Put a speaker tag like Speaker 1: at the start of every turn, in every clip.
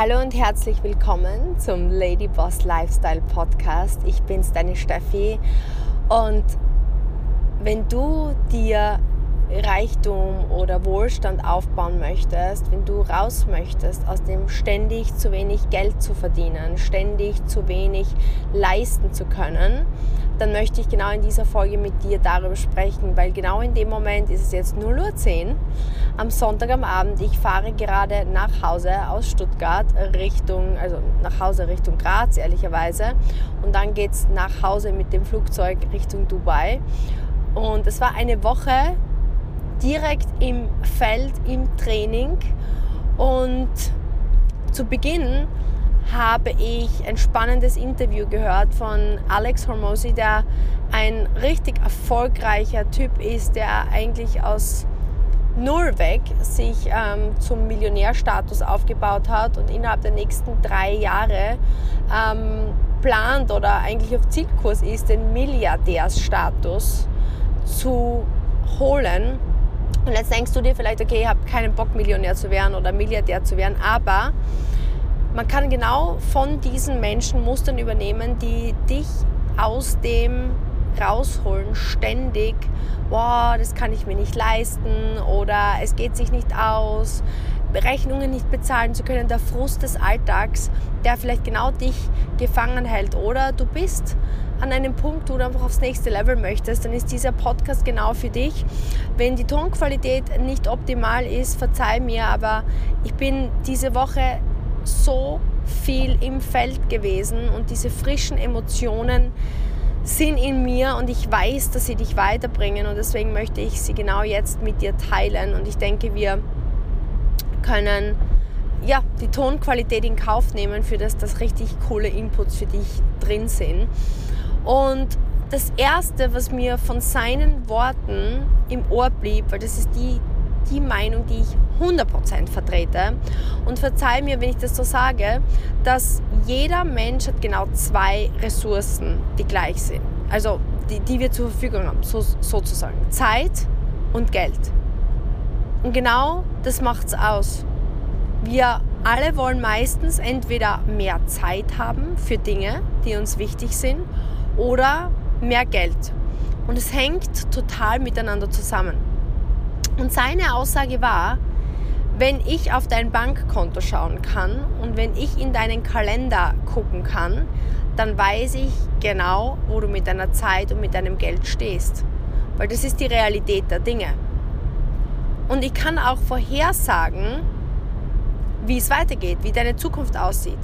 Speaker 1: Hallo und herzlich willkommen zum Lady Boss Lifestyle Podcast. Ich bin's, deine Steffi. Und wenn du dir Reichtum oder Wohlstand aufbauen möchtest, wenn du raus möchtest aus dem ständig zu wenig Geld zu verdienen, ständig zu wenig leisten zu können, dann möchte ich genau in dieser Folge mit dir darüber sprechen, weil genau in dem Moment ist es jetzt 0.10 Uhr am Sonntag am Abend. Ich fahre gerade nach Hause aus Stuttgart Richtung, also nach Hause Richtung Graz, ehrlicherweise. Und dann geht es nach Hause mit dem Flugzeug Richtung Dubai. Und es war eine Woche, direkt im Feld, im Training. Und zu Beginn habe ich ein spannendes Interview gehört von Alex Hormozy, der ein richtig erfolgreicher Typ ist, der eigentlich aus null weg sich ähm, zum Millionärstatus aufgebaut hat und innerhalb der nächsten drei Jahre ähm, plant oder eigentlich auf Zielkurs ist, den Milliardärsstatus zu holen. Und jetzt denkst du dir vielleicht, okay, ich habe keinen Bock, Millionär zu werden oder Milliardär zu werden, aber man kann genau von diesen Menschen Mustern übernehmen, die dich aus dem rausholen, ständig, boah, das kann ich mir nicht leisten oder es geht sich nicht aus, Rechnungen nicht bezahlen zu können, der Frust des Alltags, der vielleicht genau dich gefangen hält oder du bist an einem Punkt, wo du einfach aufs nächste Level möchtest, dann ist dieser Podcast genau für dich. Wenn die Tonqualität nicht optimal ist, verzeih mir, aber ich bin diese Woche so viel im Feld gewesen und diese frischen Emotionen sind in mir und ich weiß, dass sie dich weiterbringen und deswegen möchte ich sie genau jetzt mit dir teilen und ich denke, wir können ja, die Tonqualität in Kauf nehmen, für das das richtig coole Inputs für dich drin sind. Und das Erste, was mir von seinen Worten im Ohr blieb, weil das ist die, die Meinung, die ich 100% vertrete, und verzeih mir, wenn ich das so sage, dass jeder Mensch hat genau zwei Ressourcen, die gleich sind. Also die, die wir zur Verfügung haben, so, sozusagen. Zeit und Geld. Und genau das macht es aus. Wir alle wollen meistens entweder mehr Zeit haben für Dinge, die uns wichtig sind, oder mehr Geld. Und es hängt total miteinander zusammen. Und seine Aussage war, wenn ich auf dein Bankkonto schauen kann und wenn ich in deinen Kalender gucken kann, dann weiß ich genau, wo du mit deiner Zeit und mit deinem Geld stehst. Weil das ist die Realität der Dinge. Und ich kann auch vorhersagen, wie es weitergeht, wie deine Zukunft aussieht.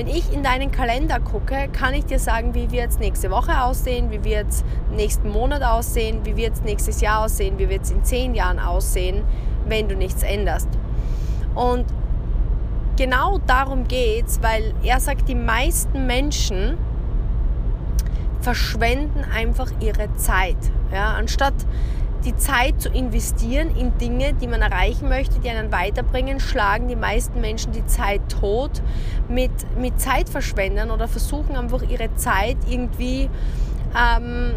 Speaker 1: Wenn ich in deinen Kalender gucke, kann ich dir sagen, wie wird es nächste Woche aussehen, wie wird es nächsten Monat aussehen, wie wird es nächstes Jahr aussehen, wie wird es in zehn Jahren aussehen, wenn du nichts änderst. Und genau darum geht es, weil er sagt, die meisten Menschen verschwenden einfach ihre Zeit. Ja, anstatt die Zeit zu investieren in Dinge, die man erreichen möchte, die einen weiterbringen, schlagen die meisten Menschen die Zeit tot mit, mit Zeitverschwendern oder versuchen einfach ihre Zeit irgendwie, ähm,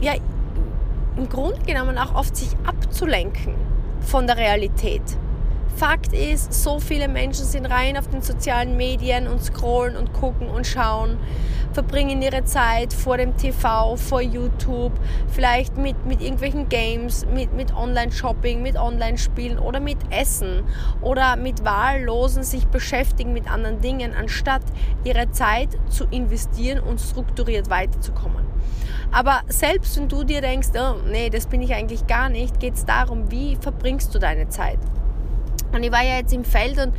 Speaker 1: ja, im Grunde genommen auch oft sich abzulenken von der Realität. Fakt ist, so viele Menschen sind rein auf den sozialen Medien und scrollen und gucken und schauen, verbringen ihre Zeit vor dem TV, vor YouTube, vielleicht mit, mit irgendwelchen Games, mit, mit Online-Shopping, mit Online-Spielen oder mit Essen oder mit wahllosen sich beschäftigen mit anderen Dingen, anstatt ihre Zeit zu investieren und strukturiert weiterzukommen. Aber selbst wenn du dir denkst, oh, nee, das bin ich eigentlich gar nicht, geht es darum, wie verbringst du deine Zeit? Und ich war ja jetzt im Feld und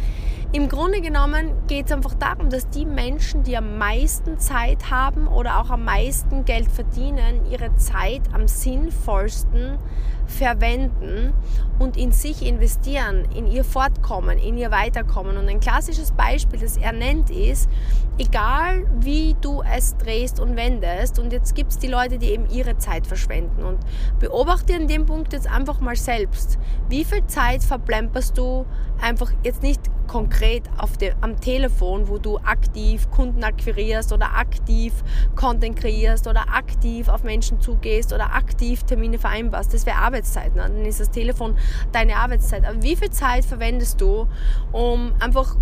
Speaker 1: im Grunde genommen geht es einfach darum, dass die Menschen, die am meisten Zeit haben oder auch am meisten Geld verdienen, ihre Zeit am sinnvollsten verwenden und in sich investieren, in ihr Fortkommen, in ihr Weiterkommen. Und ein klassisches Beispiel, das er nennt, ist, egal wie du es drehst und wendest, und jetzt gibt es die Leute, die eben ihre Zeit verschwenden. Und beobachte an dem Punkt jetzt einfach mal selbst. Wie viel Zeit verplemperst du einfach jetzt nicht konkret auf dem, am Telefon, wo du aktiv Kunden akquirierst oder aktiv Content kreierst oder aktiv auf Menschen zugehst oder aktiv Termine vereinbarst. Das wäre Arbeitszeit. Ne? Dann ist das Telefon deine Arbeitszeit. Aber wie viel Zeit verwendest du, um einfach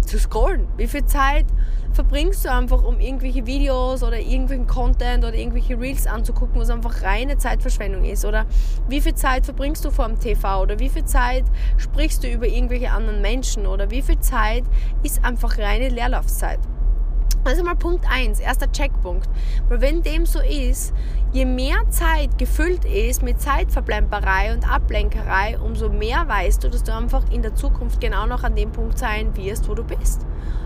Speaker 1: zu scrollen? Wie viel Zeit verbringst du einfach, um irgendwelche Videos oder irgendwelchen Content oder irgendwelche Reels anzugucken, was einfach reine Zeitverschwendung ist? Oder wie viel Zeit verbringst du vor dem TV? Oder wie viel Zeit sprichst du über irgendwelche anderen Menschen? Oder wie viel Zeit ist einfach reine Leerlaufzeit? Also mal Punkt 1, erster Checkpunkt. Weil wenn dem so ist, je mehr Zeit gefüllt ist mit Zeitverblemperei und Ablenkerei, umso mehr weißt du, dass du einfach in der Zukunft genau noch an dem Punkt sein wirst, wo du bist.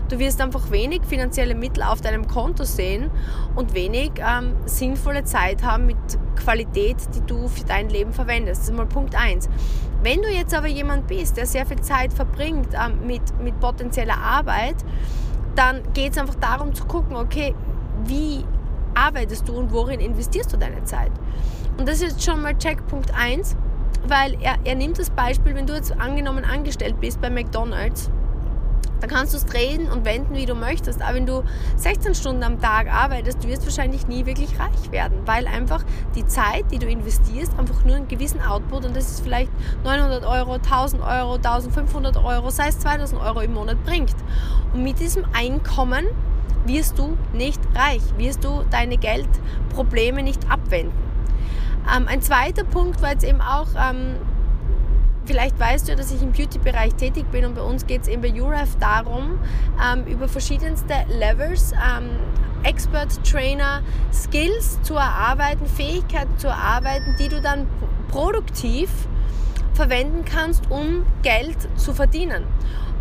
Speaker 1: Du wirst einfach wenig finanzielle Mittel auf deinem Konto sehen und wenig ähm, sinnvolle Zeit haben mit Qualität, die du für dein Leben verwendest. Das ist mal Punkt 1. Wenn du jetzt aber jemand bist, der sehr viel Zeit verbringt ähm, mit, mit potenzieller Arbeit, dann geht es einfach darum zu gucken, okay, wie arbeitest du und worin investierst du deine Zeit? Und das ist jetzt schon mal Checkpunkt 1, weil er, er nimmt das Beispiel, wenn du jetzt angenommen angestellt bist bei McDonald's dann kannst du es drehen und wenden, wie du möchtest. Aber wenn du 16 Stunden am Tag arbeitest, du wirst wahrscheinlich nie wirklich reich werden, weil einfach die Zeit, die du investierst, einfach nur einen gewissen Output und das ist vielleicht 900 Euro, 1000 Euro, 1500 Euro, sei es 2000 Euro im Monat bringt. Und mit diesem Einkommen wirst du nicht reich, wirst du deine Geldprobleme nicht abwenden. Ähm, ein zweiter Punkt war jetzt eben auch, ähm, Vielleicht weißt du, dass ich im Beauty-Bereich tätig bin und bei uns geht es eben bei UREF darum, ähm, über verschiedenste Levels, ähm, Expert, Trainer, Skills zu erarbeiten, Fähigkeiten zu erarbeiten, die du dann produktiv verwenden kannst, um Geld zu verdienen.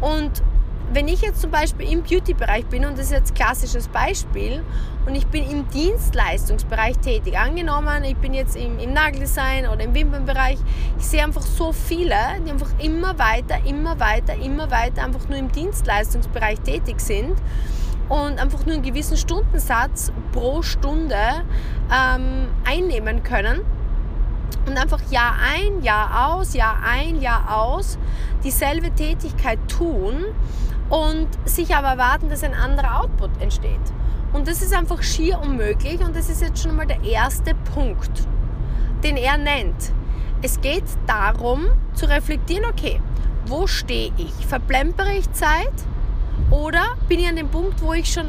Speaker 1: Und wenn ich jetzt zum Beispiel im Beauty-Bereich bin, und das ist jetzt ein klassisches Beispiel, und ich bin im Dienstleistungsbereich tätig, angenommen, ich bin jetzt im, im Nageldesign oder im Wimpernbereich, ich sehe einfach so viele, die einfach immer weiter, immer weiter, immer weiter einfach nur im Dienstleistungsbereich tätig sind und einfach nur einen gewissen Stundensatz pro Stunde ähm, einnehmen können. Und einfach Jahr ein, Jahr aus, Jahr ein, Jahr aus dieselbe Tätigkeit tun und sich aber erwarten, dass ein anderer Output entsteht. Und das ist einfach schier unmöglich und das ist jetzt schon mal der erste Punkt, den er nennt. Es geht darum zu reflektieren, okay, wo stehe ich? Verplempere ich Zeit oder bin ich an dem Punkt, wo ich schon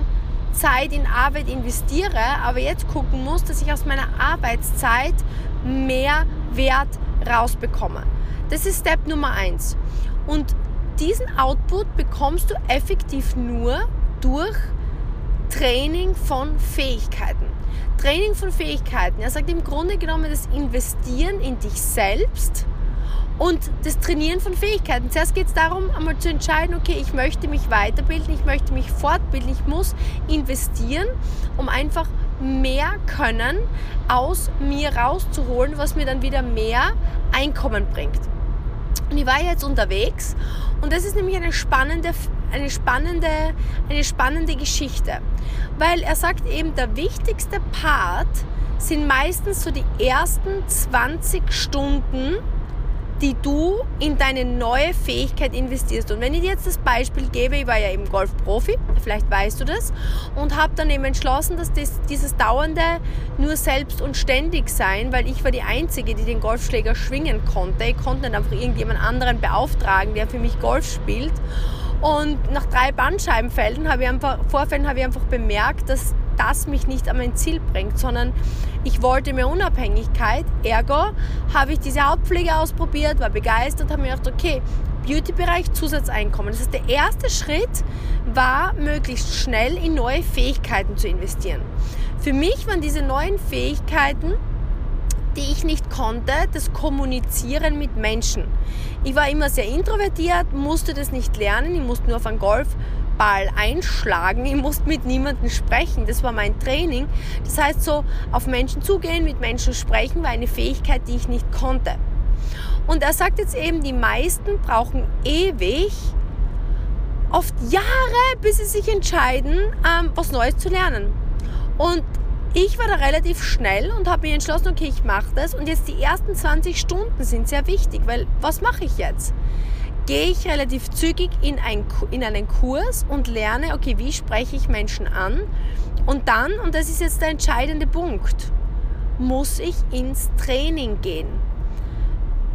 Speaker 1: Zeit in Arbeit investiere, aber jetzt gucken muss, dass ich aus meiner Arbeitszeit mehr Wert rausbekomme. Das ist Step Nummer eins. Und diesen Output bekommst du effektiv nur durch Training von Fähigkeiten. Training von Fähigkeiten. Er sagt im Grunde genommen das Investieren in dich selbst und das Trainieren von Fähigkeiten. Zuerst geht es darum, einmal zu entscheiden, okay, ich möchte mich weiterbilden, ich möchte mich fortbilden, ich muss investieren, um einfach mehr Können aus mir rauszuholen, was mir dann wieder mehr Einkommen bringt. Und ich war jetzt unterwegs und das ist nämlich eine spannende, eine spannende, eine spannende Geschichte, weil er sagt eben, der wichtigste Part sind meistens so die ersten 20 Stunden, die du in deine neue Fähigkeit investierst. Und wenn ich dir jetzt das Beispiel gebe, ich war ja eben Golfprofi, vielleicht weißt du das, und habe dann eben entschlossen, dass das, dieses dauernde nur selbst und ständig sein, weil ich war die Einzige, die den Golfschläger schwingen konnte. Ich konnte nicht einfach irgendjemand anderen beauftragen, der für mich Golf spielt. Und nach drei Bandscheibenfelden habe ich einfach, Vorfällen habe ich einfach bemerkt, dass das mich nicht an mein Ziel bringt, sondern ich wollte mehr Unabhängigkeit. Ergo habe ich diese Hautpflege ausprobiert, war begeistert, habe mir gedacht, okay, Beauty-Bereich, Zusatzeinkommen. Das heißt, der erste Schritt war, möglichst schnell in neue Fähigkeiten zu investieren. Für mich waren diese neuen Fähigkeiten die ich nicht konnte, das Kommunizieren mit Menschen. Ich war immer sehr introvertiert, musste das nicht lernen, ich musste nur auf einen Golfball einschlagen, ich musste mit niemandem sprechen, das war mein Training. Das heißt so, auf Menschen zugehen, mit Menschen sprechen, war eine Fähigkeit, die ich nicht konnte. Und er sagt jetzt eben, die meisten brauchen ewig, oft Jahre, bis sie sich entscheiden, ähm, was Neues zu lernen. Und ich war da relativ schnell und habe mich entschlossen, okay, ich mache das. Und jetzt die ersten 20 Stunden sind sehr wichtig, weil was mache ich jetzt? Gehe ich relativ zügig in, ein, in einen Kurs und lerne, okay, wie spreche ich Menschen an? Und dann, und das ist jetzt der entscheidende Punkt, muss ich ins Training gehen.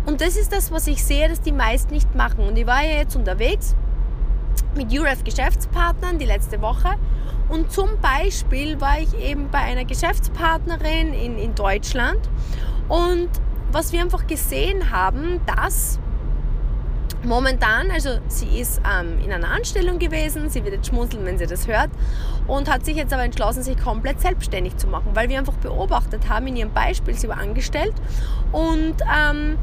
Speaker 1: Und das ist das, was ich sehe, dass die meisten nicht machen. Und ich war ja jetzt unterwegs mit UREF Geschäftspartnern die letzte Woche. Und zum Beispiel war ich eben bei einer Geschäftspartnerin in, in Deutschland. Und was wir einfach gesehen haben, dass momentan, also sie ist ähm, in einer Anstellung gewesen, sie wird jetzt schmunzeln, wenn sie das hört, und hat sich jetzt aber entschlossen, sich komplett selbstständig zu machen, weil wir einfach beobachtet haben in ihrem Beispiel, sie war angestellt und ähm,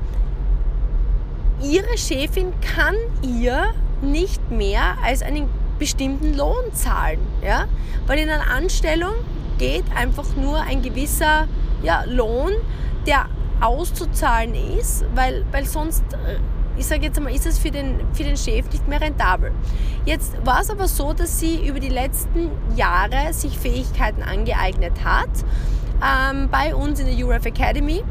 Speaker 1: ihre Chefin kann ihr nicht mehr als einen bestimmten Lohn zahlen. Ja? Weil in einer Anstellung geht einfach nur ein gewisser ja, Lohn, der auszuzahlen ist, weil, weil sonst, äh, ich sage jetzt einmal, ist es für den, für den Chef nicht mehr rentabel. Jetzt war es aber so, dass sie über die letzten Jahre sich Fähigkeiten angeeignet hat ähm, bei uns in der URF Academy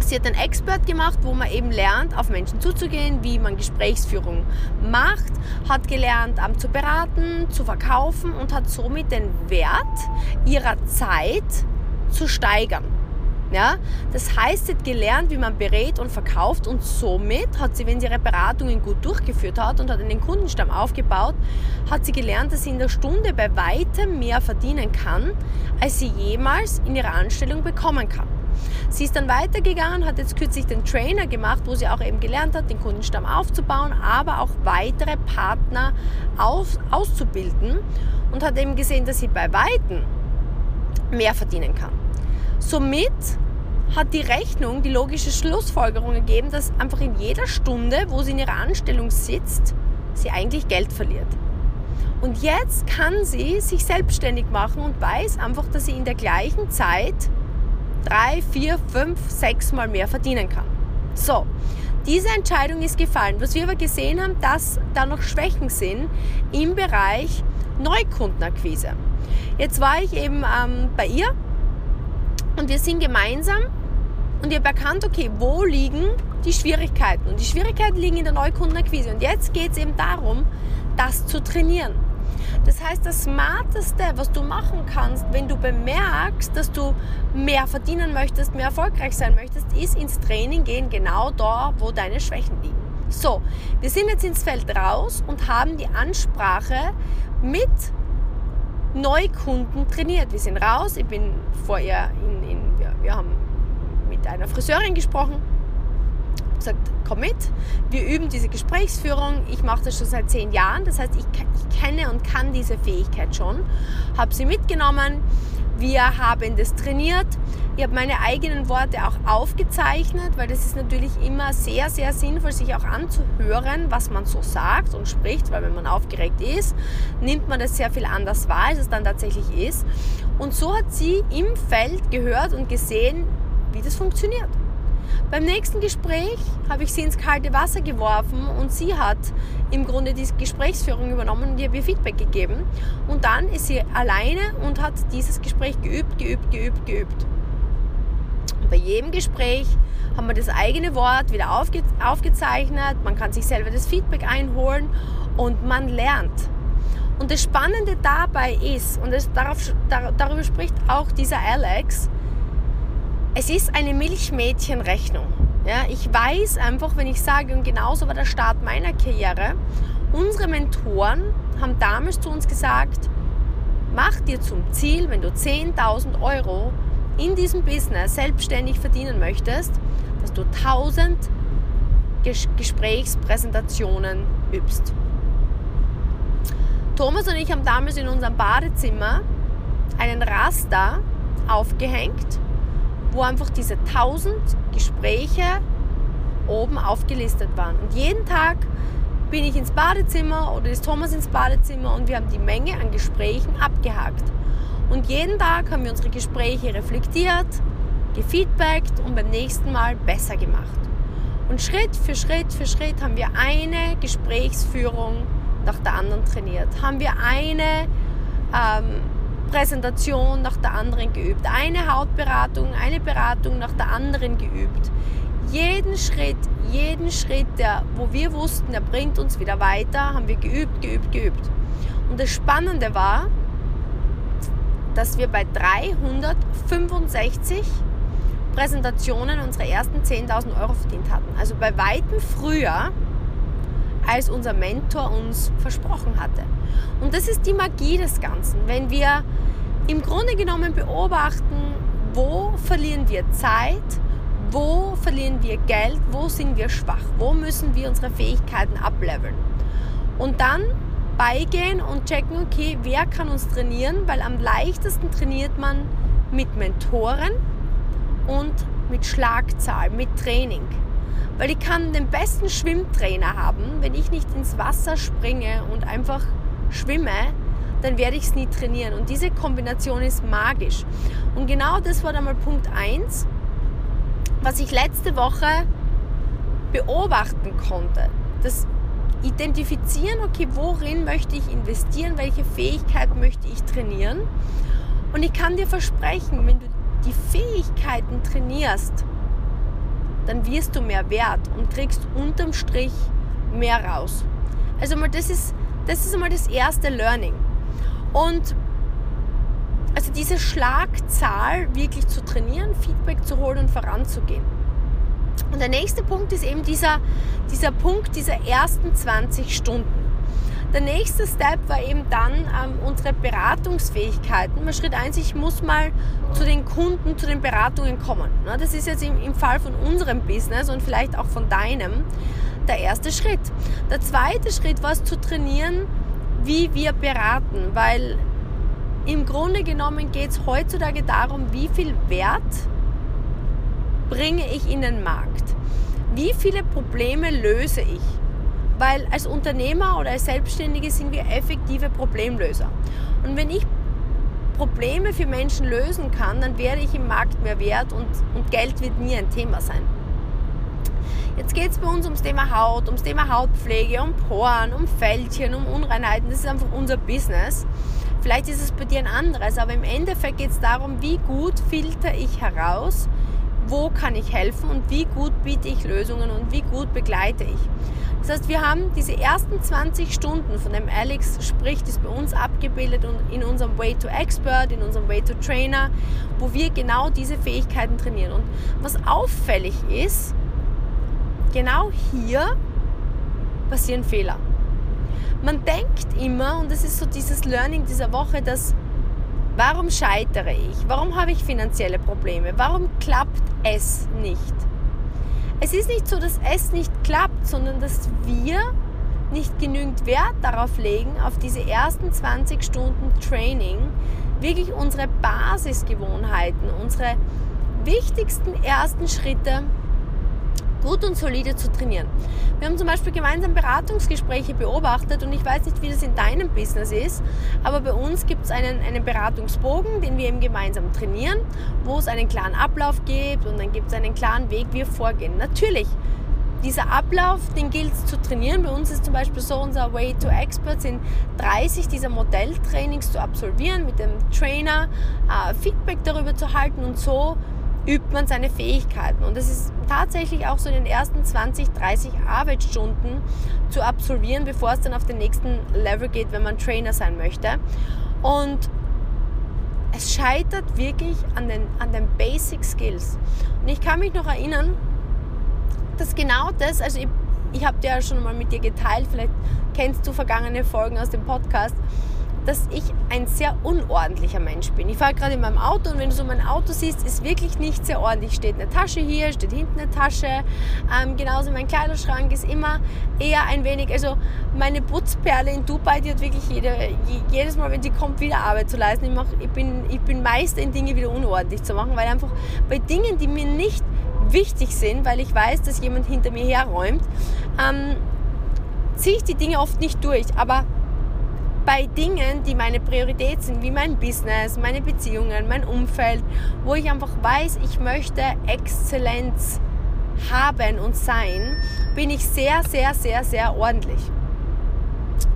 Speaker 1: Sie hat einen Expert gemacht, wo man eben lernt, auf Menschen zuzugehen, wie man Gesprächsführung macht, hat gelernt, um, zu beraten, zu verkaufen und hat somit den Wert ihrer Zeit zu steigern. Ja, das heißt, sie hat gelernt, wie man berät und verkauft und somit hat sie, wenn sie ihre Beratungen gut durchgeführt hat und hat einen Kundenstamm aufgebaut, hat sie gelernt, dass sie in der Stunde bei weitem mehr verdienen kann, als sie jemals in ihrer Anstellung bekommen kann. Sie ist dann weitergegangen, hat jetzt kürzlich den Trainer gemacht, wo sie auch eben gelernt hat, den Kundenstamm aufzubauen, aber auch weitere Partner aus, auszubilden und hat eben gesehen, dass sie bei Weitem mehr verdienen kann. Somit hat die Rechnung die logische Schlussfolgerung ergeben, dass einfach in jeder Stunde, wo sie in ihrer Anstellung sitzt, sie eigentlich Geld verliert. Und jetzt kann sie sich selbstständig machen und weiß einfach, dass sie in der gleichen Zeit drei, vier, fünf, sechs Mal mehr verdienen kann. So, diese Entscheidung ist gefallen. Was wir aber gesehen haben, dass da noch Schwächen sind im Bereich Neukundenakquise. Jetzt war ich eben ähm, bei ihr und wir sind gemeinsam und ich habe erkannt, okay, wo liegen die Schwierigkeiten? Und die Schwierigkeiten liegen in der Neukundenakquise. Und jetzt geht es eben darum, das zu trainieren. Das heißt, das Smarteste, was du machen kannst, wenn du bemerkst, dass du mehr verdienen möchtest, mehr erfolgreich sein möchtest, ist ins Training gehen, genau da, wo deine Schwächen liegen. So, wir sind jetzt ins Feld raus und haben die Ansprache mit Neukunden trainiert. Wir sind raus, ich bin vor ihr in, in wir, wir haben mit einer Friseurin gesprochen gesagt, komm mit, wir üben diese Gesprächsführung. Ich mache das schon seit zehn Jahren, das heißt, ich, ich kenne und kann diese Fähigkeit schon. Habe sie mitgenommen, wir haben das trainiert. Ich habe meine eigenen Worte auch aufgezeichnet, weil das ist natürlich immer sehr, sehr sinnvoll, sich auch anzuhören, was man so sagt und spricht, weil wenn man aufgeregt ist, nimmt man das sehr viel anders wahr, als es dann tatsächlich ist. Und so hat sie im Feld gehört und gesehen, wie das funktioniert. Beim nächsten Gespräch habe ich sie ins kalte Wasser geworfen und sie hat im Grunde die Gesprächsführung übernommen und ihr Feedback gegeben. Und dann ist sie alleine und hat dieses Gespräch geübt, geübt, geübt, geübt. Und bei jedem Gespräch haben wir das eigene Wort wieder aufge aufgezeichnet, man kann sich selber das Feedback einholen und man lernt. Und das Spannende dabei ist, und das, darauf, dar, darüber spricht auch dieser Alex, es ist eine Milchmädchenrechnung. Ja, ich weiß einfach, wenn ich sage, und genauso war der Start meiner Karriere, unsere Mentoren haben damals zu uns gesagt, mach dir zum Ziel, wenn du 10.000 Euro in diesem Business selbstständig verdienen möchtest, dass du 1000 Ges Gesprächspräsentationen übst. Thomas und ich haben damals in unserem Badezimmer einen Raster aufgehängt wo einfach diese 1000 Gespräche oben aufgelistet waren. Und jeden Tag bin ich ins Badezimmer oder ist Thomas ins Badezimmer und wir haben die Menge an Gesprächen abgehakt. Und jeden Tag haben wir unsere Gespräche reflektiert, gefeedbackt und beim nächsten Mal besser gemacht. Und Schritt für Schritt für Schritt haben wir eine Gesprächsführung nach der anderen trainiert. Haben wir eine ähm, Präsentation nach der anderen geübt, eine Hautberatung, eine Beratung nach der anderen geübt. Jeden Schritt, jeden Schritt, der, wo wir wussten, der bringt uns wieder weiter, haben wir geübt, geübt, geübt. Und das Spannende war, dass wir bei 365 Präsentationen unsere ersten 10.000 Euro verdient hatten. Also bei weitem früher als unser Mentor uns versprochen hatte. Und das ist die Magie des Ganzen. Wenn wir im Grunde genommen beobachten, wo verlieren wir Zeit, wo verlieren wir Geld, wo sind wir schwach, wo müssen wir unsere Fähigkeiten ableveln. Und dann beigehen und checken, okay, wer kann uns trainieren, weil am leichtesten trainiert man mit Mentoren und mit Schlagzahl, mit Training. Weil ich kann den besten Schwimmtrainer haben, wenn ich nicht ins Wasser springe und einfach schwimme, dann werde ich es nie trainieren. Und diese Kombination ist magisch. Und genau das war dann mal Punkt 1, was ich letzte Woche beobachten konnte. Das Identifizieren, okay, worin möchte ich investieren, welche Fähigkeiten möchte ich trainieren. Und ich kann dir versprechen, wenn du die Fähigkeiten trainierst, dann wirst du mehr wert und kriegst unterm Strich mehr raus. Also mal das ist, das ist einmal das erste Learning. Und also diese Schlagzahl wirklich zu trainieren, Feedback zu holen und voranzugehen. Und der nächste Punkt ist eben dieser, dieser Punkt dieser ersten 20 Stunden. Der nächste Step war eben dann ähm, unsere Beratungsfähigkeiten. Schritt 1, ich muss mal zu den Kunden, zu den Beratungen kommen. Das ist jetzt im, im Fall von unserem Business und vielleicht auch von deinem der erste Schritt. Der zweite Schritt war es zu trainieren, wie wir beraten, weil im Grunde genommen geht es heutzutage darum, wie viel Wert bringe ich in den Markt. Wie viele Probleme löse ich? Weil als Unternehmer oder als Selbstständige sind wir effektive Problemlöser. Und wenn ich Probleme für Menschen lösen kann, dann werde ich im Markt mehr wert und, und Geld wird nie ein Thema sein. Jetzt geht es bei uns ums Thema Haut, ums Thema Hautpflege, um Poren, um Fältchen, um Unreinheiten. Das ist einfach unser Business. Vielleicht ist es bei dir ein anderes, aber im Endeffekt geht es darum, wie gut filter ich heraus, wo kann ich helfen und wie gut biete ich Lösungen und wie gut begleite ich. Das heißt, wir haben diese ersten 20 Stunden, von dem Alex spricht, ist bei uns abgebildet und in unserem Way to Expert, in unserem Way to Trainer, wo wir genau diese Fähigkeiten trainieren. Und was auffällig ist, genau hier passieren Fehler. Man denkt immer, und das ist so dieses Learning dieser Woche, dass warum scheitere ich? Warum habe ich finanzielle Probleme? Warum klappt es nicht? Es ist nicht so, dass es nicht klappt, sondern dass wir nicht genügend Wert darauf legen, auf diese ersten 20 Stunden Training, wirklich unsere Basisgewohnheiten, unsere wichtigsten ersten Schritte gut und solide zu trainieren. Wir haben zum Beispiel gemeinsam Beratungsgespräche beobachtet und ich weiß nicht, wie das in deinem Business ist, aber bei uns gibt es einen, einen Beratungsbogen, den wir eben gemeinsam trainieren, wo es einen klaren Ablauf gibt und dann gibt es einen klaren Weg, wie wir vorgehen. Natürlich, dieser Ablauf, den gilt es zu trainieren. Bei uns ist zum Beispiel so, unser Way to Expert sind 30 dieser Modelltrainings zu absolvieren, mit dem Trainer äh, Feedback darüber zu halten und so übt man seine Fähigkeiten. Und es ist tatsächlich auch so in den ersten 20, 30 Arbeitsstunden zu absolvieren, bevor es dann auf den nächsten Level geht, wenn man Trainer sein möchte. Und es scheitert wirklich an den, an den Basic Skills. Und ich kann mich noch erinnern, dass genau das, also ich, ich habe ja schon mal mit dir geteilt, vielleicht kennst du vergangene Folgen aus dem Podcast, dass ich ein sehr unordentlicher Mensch bin. Ich fahre gerade in meinem Auto und wenn du so mein Auto siehst, ist wirklich nicht sehr ordentlich. Steht eine Tasche hier, steht hinten eine Tasche. Ähm, genauso mein Kleiderschrank ist immer eher ein wenig, also meine Putzperle in Dubai, die hat wirklich jede, jedes Mal, wenn sie kommt, wieder Arbeit zu leisten. Ich, mach, ich, bin, ich bin Meister in Dinge wieder unordentlich zu machen, weil einfach bei Dingen, die mir nicht wichtig sind, weil ich weiß, dass jemand hinter mir herräumt, ähm, ziehe ich die Dinge oft nicht durch. Aber bei Dingen, die meine Priorität sind, wie mein Business, meine Beziehungen, mein Umfeld, wo ich einfach weiß, ich möchte Exzellenz haben und sein, bin ich sehr, sehr, sehr, sehr ordentlich.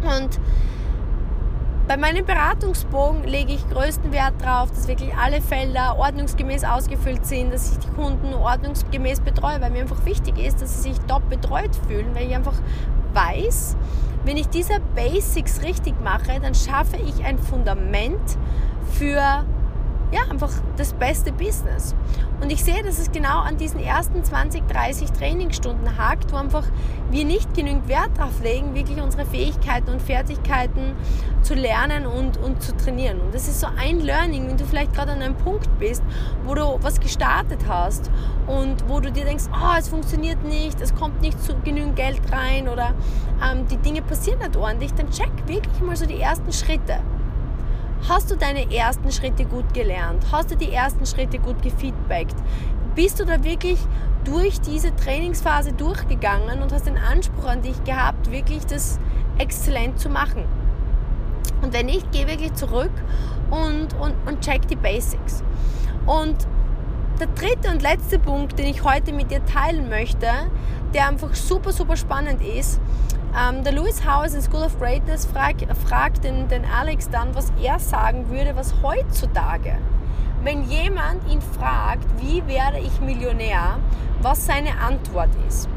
Speaker 1: Und bei meinem Beratungsbogen lege ich größten Wert darauf, dass wirklich alle Felder ordnungsgemäß ausgefüllt sind, dass ich die Kunden ordnungsgemäß betreue, weil mir einfach wichtig ist, dass sie sich top betreut fühlen, weil ich einfach weiß, wenn ich diese Basics richtig mache, dann schaffe ich ein Fundament für ja, einfach das beste Business. Und ich sehe, dass es genau an diesen ersten 20, 30 Trainingsstunden hakt, wo einfach wir nicht genügend Wert darauf legen, wirklich unsere Fähigkeiten und Fertigkeiten zu lernen und, und zu trainieren. Und das ist so ein Learning, wenn du vielleicht gerade an einem Punkt bist, wo du was gestartet hast und wo du dir denkst, oh, es funktioniert nicht, es kommt nicht zu genügend Geld rein oder ähm, die Dinge passieren nicht ordentlich, dann check wirklich mal so die ersten Schritte. Hast du deine ersten Schritte gut gelernt? Hast du die ersten Schritte gut gefeedbackt? Bist du da wirklich durch diese Trainingsphase durchgegangen und hast den Anspruch an dich gehabt, wirklich das exzellent zu machen? Und wenn nicht, geh wirklich zurück und, und, und check die Basics. Und der dritte und letzte Punkt, den ich heute mit dir teilen möchte, der einfach super, super spannend ist, ähm, der Lewis Howes in School of Greatness fragt, fragt den, den Alex dann, was er sagen würde, was heutzutage, wenn jemand ihn fragt, wie werde ich Millionär, was seine Antwort ist.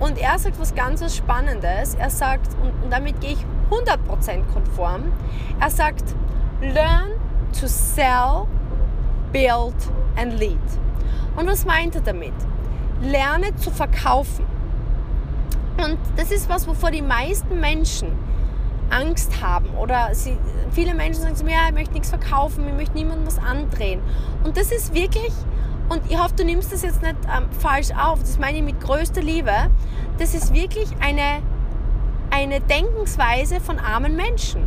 Speaker 1: Und er sagt was ganz was Spannendes. Er sagt, und damit gehe ich 100% konform, er sagt, learn to sell, build and lead. Und was meint er damit? Lerne zu verkaufen. Und das ist was, wovor die meisten Menschen Angst haben. Oder sie, viele Menschen sagen zu mir, ja, ich möchte nichts verkaufen, ich möchte niemandem was andrehen. Und das ist wirklich, und ich hoffe, du nimmst das jetzt nicht ähm, falsch auf, das meine ich mit größter Liebe, das ist wirklich eine, eine Denkensweise von armen Menschen.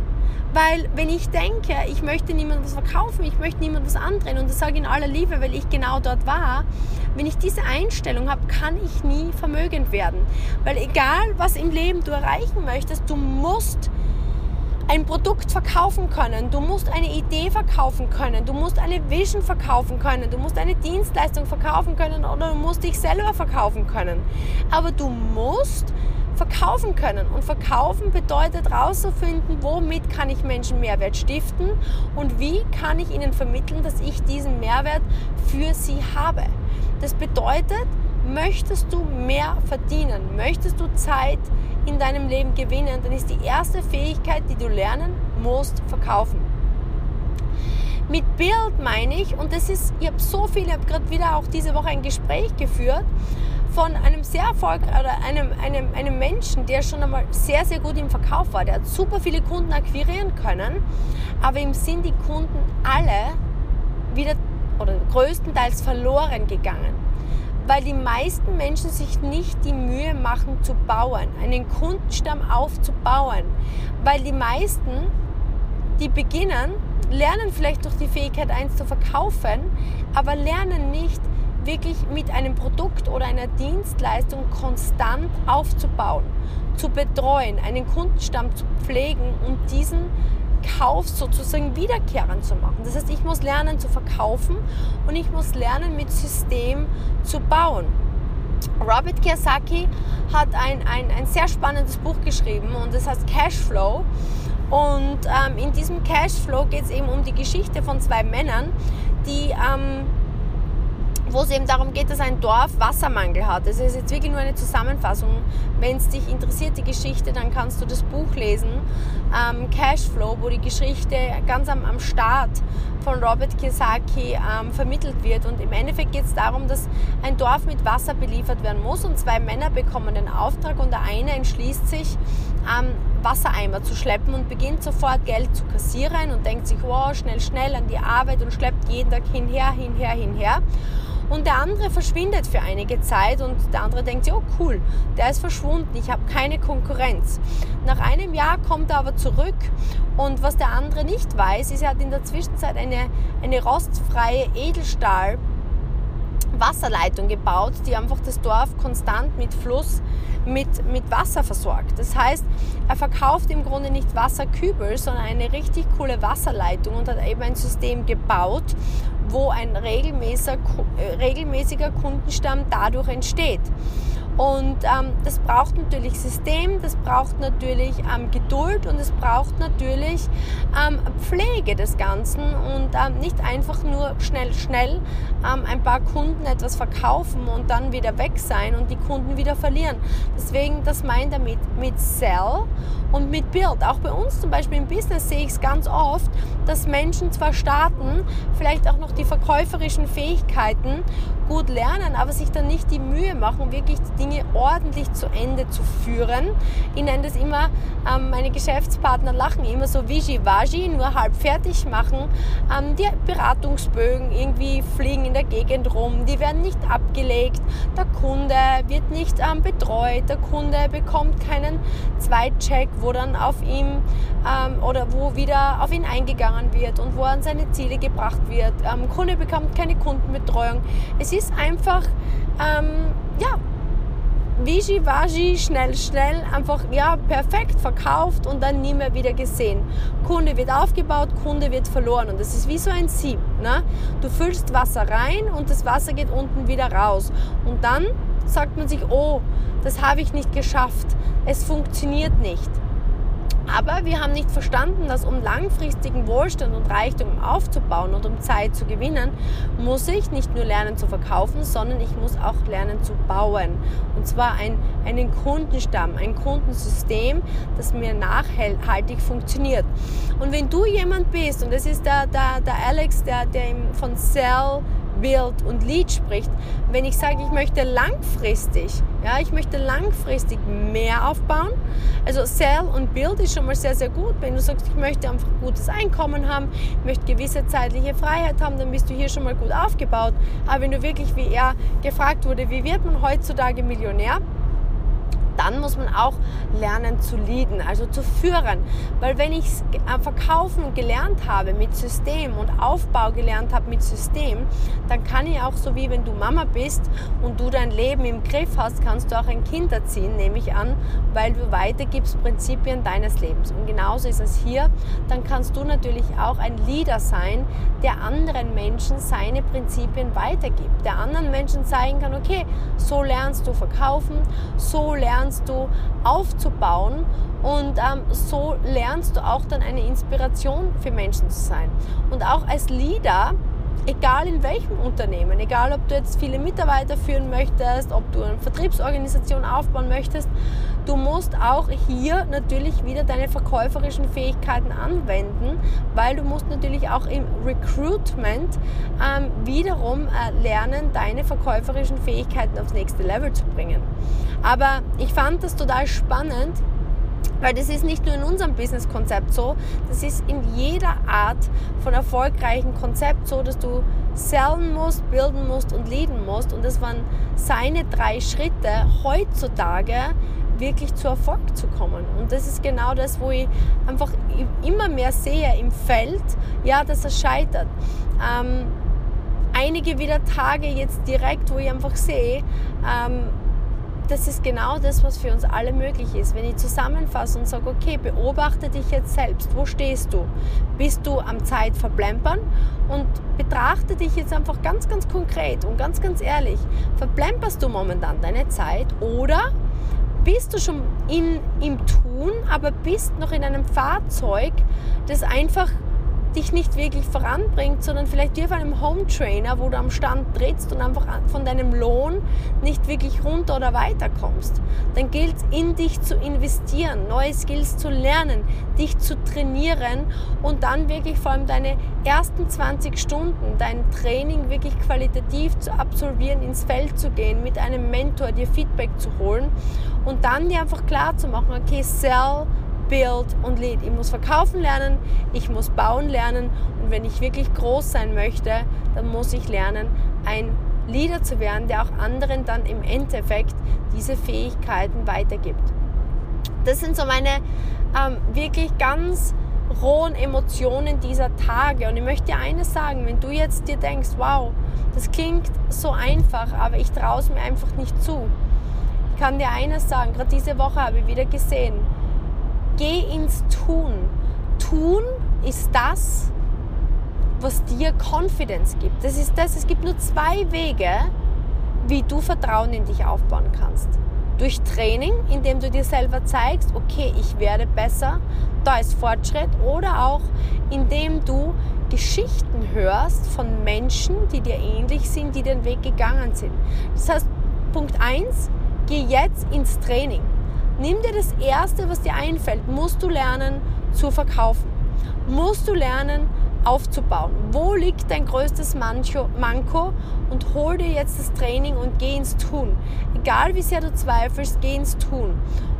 Speaker 1: Weil wenn ich denke, ich möchte niemandem was verkaufen, ich möchte niemandem was andrehen, und das sage ich in aller Liebe, weil ich genau dort war, wenn ich diese Einstellung habe, kann ich nie vermögend werden. Weil egal, was im Leben du erreichen möchtest, du musst ein Produkt verkaufen können, du musst eine Idee verkaufen können, du musst eine Vision verkaufen können, du musst eine Dienstleistung verkaufen können oder du musst dich selber verkaufen können. Aber du musst verkaufen können. Und verkaufen bedeutet herauszufinden, womit kann ich Menschen Mehrwert stiften und wie kann ich ihnen vermitteln, dass ich diesen Mehrwert für sie habe. Das bedeutet, möchtest du mehr verdienen, möchtest du Zeit in deinem Leben gewinnen, dann ist die erste Fähigkeit, die du lernen musst, verkaufen. Mit Bild meine ich, und das ist, ich habe so viel, ich habe gerade wieder auch diese Woche ein Gespräch geführt von einem sehr erfolgreichen oder einem, einem, einem Menschen, der schon einmal sehr, sehr gut im Verkauf war. Der hat super viele Kunden akquirieren können, aber ihm sind die Kunden alle wieder oder größtenteils verloren gegangen, weil die meisten Menschen sich nicht die Mühe machen zu bauen, einen Kundenstamm aufzubauen, weil die meisten, die beginnen, lernen vielleicht durch die Fähigkeit eins zu verkaufen, aber lernen nicht wirklich mit einem Produkt oder einer Dienstleistung konstant aufzubauen, zu betreuen, einen Kundenstamm zu pflegen und diesen Kauf sozusagen wiederkehrend zu machen. Das heißt, ich muss lernen zu verkaufen und ich muss lernen mit System zu bauen. Robert Kiyosaki hat ein, ein, ein sehr spannendes Buch geschrieben und das heißt Cashflow. Und ähm, in diesem Cashflow geht es eben um die Geschichte von zwei Männern, die ähm, wo es eben darum geht, dass ein Dorf Wassermangel hat. Das ist jetzt wirklich nur eine Zusammenfassung. Wenn es dich interessiert, die Geschichte, dann kannst du das Buch lesen, ähm, Cashflow, wo die Geschichte ganz am, am Start von Robert Kiyosaki ähm, vermittelt wird. Und im Endeffekt geht es darum, dass ein Dorf mit Wasser beliefert werden muss und zwei Männer bekommen den Auftrag und der eine entschließt sich, ähm, Wassereimer zu schleppen und beginnt sofort Geld zu kassieren und denkt sich, wow, schnell, schnell an die Arbeit und schleppt jeden Tag hinher, hinher, hinher. Und der andere verschwindet für einige Zeit und der andere denkt sich, oh cool, der ist verschwunden, ich habe keine Konkurrenz. Nach einem Jahr kommt er aber zurück und was der andere nicht weiß, ist, er hat in der Zwischenzeit eine, eine rostfreie Edelstahl Wasserleitung gebaut, die einfach das Dorf konstant mit Fluss, mit, mit Wasser versorgt. Das heißt, er verkauft im Grunde nicht Wasserkübel, sondern eine richtig coole Wasserleitung und hat eben ein System gebaut, wo ein regelmäßiger, äh, regelmäßiger Kundenstamm dadurch entsteht. Und ähm, das braucht natürlich System, das braucht natürlich ähm, Geduld und es braucht natürlich ähm, Pflege des Ganzen und ähm, nicht einfach nur schnell, schnell ähm, ein paar Kunden etwas verkaufen und dann wieder weg sein und die Kunden wieder verlieren. Deswegen, das meint er mit, mit Sell Und mit Build, auch bei uns zum Beispiel im Business sehe ich es ganz oft, dass Menschen zwar starten, vielleicht auch noch die verkäuferischen Fähigkeiten gut lernen, aber sich dann nicht die Mühe machen, wirklich die Dinge ordentlich zu Ende zu führen. Ich nenne das immer, ähm, meine Geschäftspartner lachen immer so Vigi-Vagi, nur halb fertig machen. Ähm, die Beratungsbögen irgendwie fliegen in der Gegend rum, die werden nicht abgelegt, der Kunde wird nicht ähm, betreut, der Kunde bekommt keinen Zweitcheck, wo dann auf ihm ähm, oder wo wieder auf ihn eingegangen wird und wo er an seine Ziele gebracht wird. Ähm, Kunde bekommt keine Kundenbetreuung. Es ist einfach, ähm, ja, Vigi, Vagi, schnell, schnell, einfach ja, perfekt verkauft und dann nie mehr wieder gesehen. Kunde wird aufgebaut, Kunde wird verloren und das ist wie so ein Sieb. Ne? Du füllst Wasser rein und das Wasser geht unten wieder raus. Und dann sagt man sich, oh, das habe ich nicht geschafft, es funktioniert nicht. Aber wir haben nicht verstanden, dass um langfristigen Wohlstand und Reichtum aufzubauen und um Zeit zu gewinnen, muss ich nicht nur lernen zu verkaufen, sondern ich muss auch lernen zu bauen. Und zwar ein, einen Kundenstamm, ein Kundensystem, das mir nachhaltig funktioniert. Und wenn du jemand bist, und das ist der, der, der Alex, der, der von Cell Build und Lead spricht. Wenn ich sage, ich möchte langfristig, ja, ich möchte langfristig mehr aufbauen, also Sell und Build ist schon mal sehr, sehr gut. Wenn du sagst, ich möchte einfach gutes Einkommen haben, ich möchte gewisse zeitliche Freiheit haben, dann bist du hier schon mal gut aufgebaut. Aber wenn du wirklich, wie er gefragt wurde, wie wird man heutzutage Millionär? Dann muss man auch lernen zu leaden, also zu führen. Weil wenn ich äh, Verkaufen gelernt habe mit System und Aufbau gelernt habe mit System, dann kann ich auch so wie wenn du Mama bist und du dein Leben im Griff hast, kannst du auch ein Kind erziehen, nehme ich an, weil du weitergibst Prinzipien deines Lebens. Und genauso ist es hier. Dann kannst du natürlich auch ein Leader sein, der anderen Menschen seine Prinzipien weitergibt, der anderen Menschen zeigen kann, okay, so lernst du verkaufen, so lernst lernst du aufzubauen und ähm, so lernst du auch dann eine Inspiration für Menschen zu sein. Und auch als Leader, egal in welchem Unternehmen, egal ob du jetzt viele Mitarbeiter führen möchtest, ob du eine Vertriebsorganisation aufbauen möchtest, du musst auch hier natürlich wieder deine verkäuferischen Fähigkeiten anwenden, weil du musst natürlich auch im Recruitment ähm, wiederum äh, lernen, deine verkäuferischen Fähigkeiten aufs nächste Level zu bringen. Aber ich fand das total spannend, weil das ist nicht nur in unserem Business-Konzept so, das ist in jeder Art von erfolgreichen Konzept so, dass du sellen musst, bilden musst und leaden musst. Und das waren seine drei Schritte heutzutage wirklich zu Erfolg zu kommen. Und das ist genau das, wo ich einfach immer mehr sehe im Feld, ja, dass er scheitert. Ähm, einige wieder Tage jetzt direkt, wo ich einfach sehe, ähm, das ist genau das, was für uns alle möglich ist. Wenn ich zusammenfasse und sage, okay, beobachte dich jetzt selbst. Wo stehst du? Bist du am Zeit verplempern? Und betrachte dich jetzt einfach ganz, ganz konkret und ganz, ganz ehrlich. Verplemperst du momentan deine Zeit oder bist du schon in, im Tun, aber bist noch in einem Fahrzeug, das einfach dich nicht wirklich voranbringt, sondern vielleicht wie auf einem Home Trainer, wo du am Stand trittst und einfach von deinem Lohn nicht wirklich runter oder weiterkommst. Dann gilt es in dich zu investieren, neue Skills zu lernen, dich zu trainieren und dann wirklich vor allem deine ersten 20 Stunden, dein Training wirklich qualitativ zu absolvieren, ins Feld zu gehen, mit einem Mentor dir Feedback zu holen und dann dir einfach klar zu machen, okay, sell Build und Lead. Ich muss verkaufen lernen, ich muss bauen lernen und wenn ich wirklich groß sein möchte, dann muss ich lernen, ein Leader zu werden, der auch anderen dann im Endeffekt diese Fähigkeiten weitergibt. Das sind so meine ähm, wirklich ganz rohen Emotionen dieser Tage. Und ich möchte dir eines sagen, wenn du jetzt dir denkst, wow, das klingt so einfach, aber ich traue es mir einfach nicht zu. Ich kann dir eines sagen, gerade diese Woche habe ich wieder gesehen, Geh ins Tun. Tun ist das, was dir Confidence gibt. Das ist das. Es gibt nur zwei Wege, wie du Vertrauen in dich aufbauen kannst. Durch Training, indem du dir selber zeigst, okay, ich werde besser, da ist Fortschritt. Oder auch indem du Geschichten hörst von Menschen, die dir ähnlich sind, die den Weg gegangen sind. Das heißt, Punkt 1, geh jetzt ins Training Nimm dir das Erste, was dir einfällt. Musst du lernen zu verkaufen. Musst du lernen aufzubauen. Wo liegt dein größtes Manko und hol dir jetzt das Training und geh ins Tun. Egal wie sehr du zweifelst, geh ins Tun.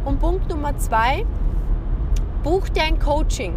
Speaker 1: Und Punkt Nummer zwei, buch dir ein Coaching.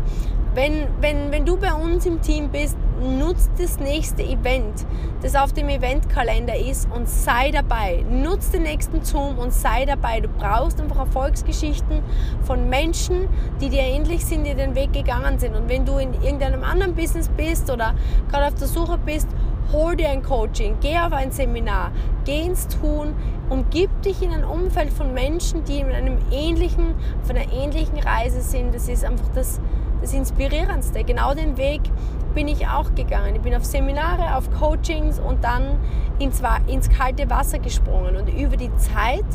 Speaker 1: Wenn, wenn, wenn du bei uns im Team bist, nutz das nächste Event, das auf dem Eventkalender ist und sei dabei. Nutz den nächsten Zoom und sei dabei. Du brauchst einfach Erfolgsgeschichten von Menschen, die dir ähnlich sind, die den Weg gegangen sind. Und wenn du in irgendeinem anderen Business bist oder gerade auf der Suche bist, hol dir ein Coaching, geh auf ein Seminar, geh ins Tun und gib dich in ein Umfeld von Menschen, die in einem ähnlichen, auf einer ähnlichen Reise sind. Das ist einfach das, das Inspirierendste. Genau den Weg bin ich auch gegangen. Ich bin auf Seminare, auf Coachings und dann ins, ins kalte Wasser gesprungen. Und über die Zeit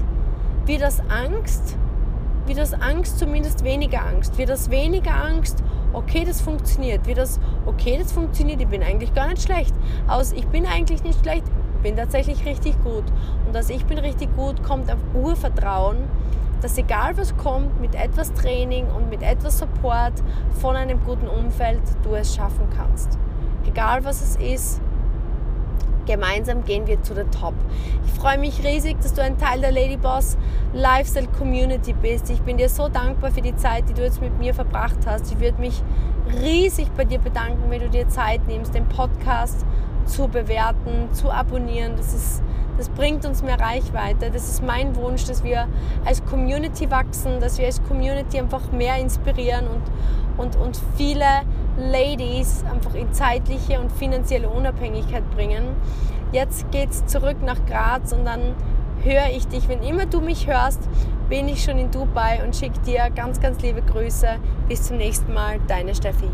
Speaker 1: wird das Angst, wird das Angst zumindest weniger Angst. Wird das weniger Angst, okay, das funktioniert. Wird das, okay, das funktioniert, ich bin eigentlich gar nicht schlecht. Aus, ich bin eigentlich nicht schlecht, bin tatsächlich richtig gut. Und dass ich bin richtig gut, kommt auf Urvertrauen dass egal was kommt, mit etwas Training und mit etwas Support von einem guten Umfeld du es schaffen kannst. Egal was es ist, gemeinsam gehen wir zu der Top. Ich freue mich riesig, dass du ein Teil der Ladyboss Lifestyle Community bist. Ich bin dir so dankbar für die Zeit, die du jetzt mit mir verbracht hast. Ich würde mich riesig bei dir bedanken, wenn du dir Zeit nimmst, den Podcast zu bewerten, zu abonnieren. Das ist das bringt uns mehr Reichweite. Das ist mein Wunsch, dass wir als Community wachsen, dass wir als Community einfach mehr inspirieren und, und, und viele Ladies einfach in zeitliche und finanzielle Unabhängigkeit bringen. Jetzt geht es zurück nach Graz und dann höre ich dich. Wenn immer du mich hörst, bin ich schon in Dubai und schicke dir ganz, ganz liebe Grüße. Bis zum nächsten Mal, deine Steffi.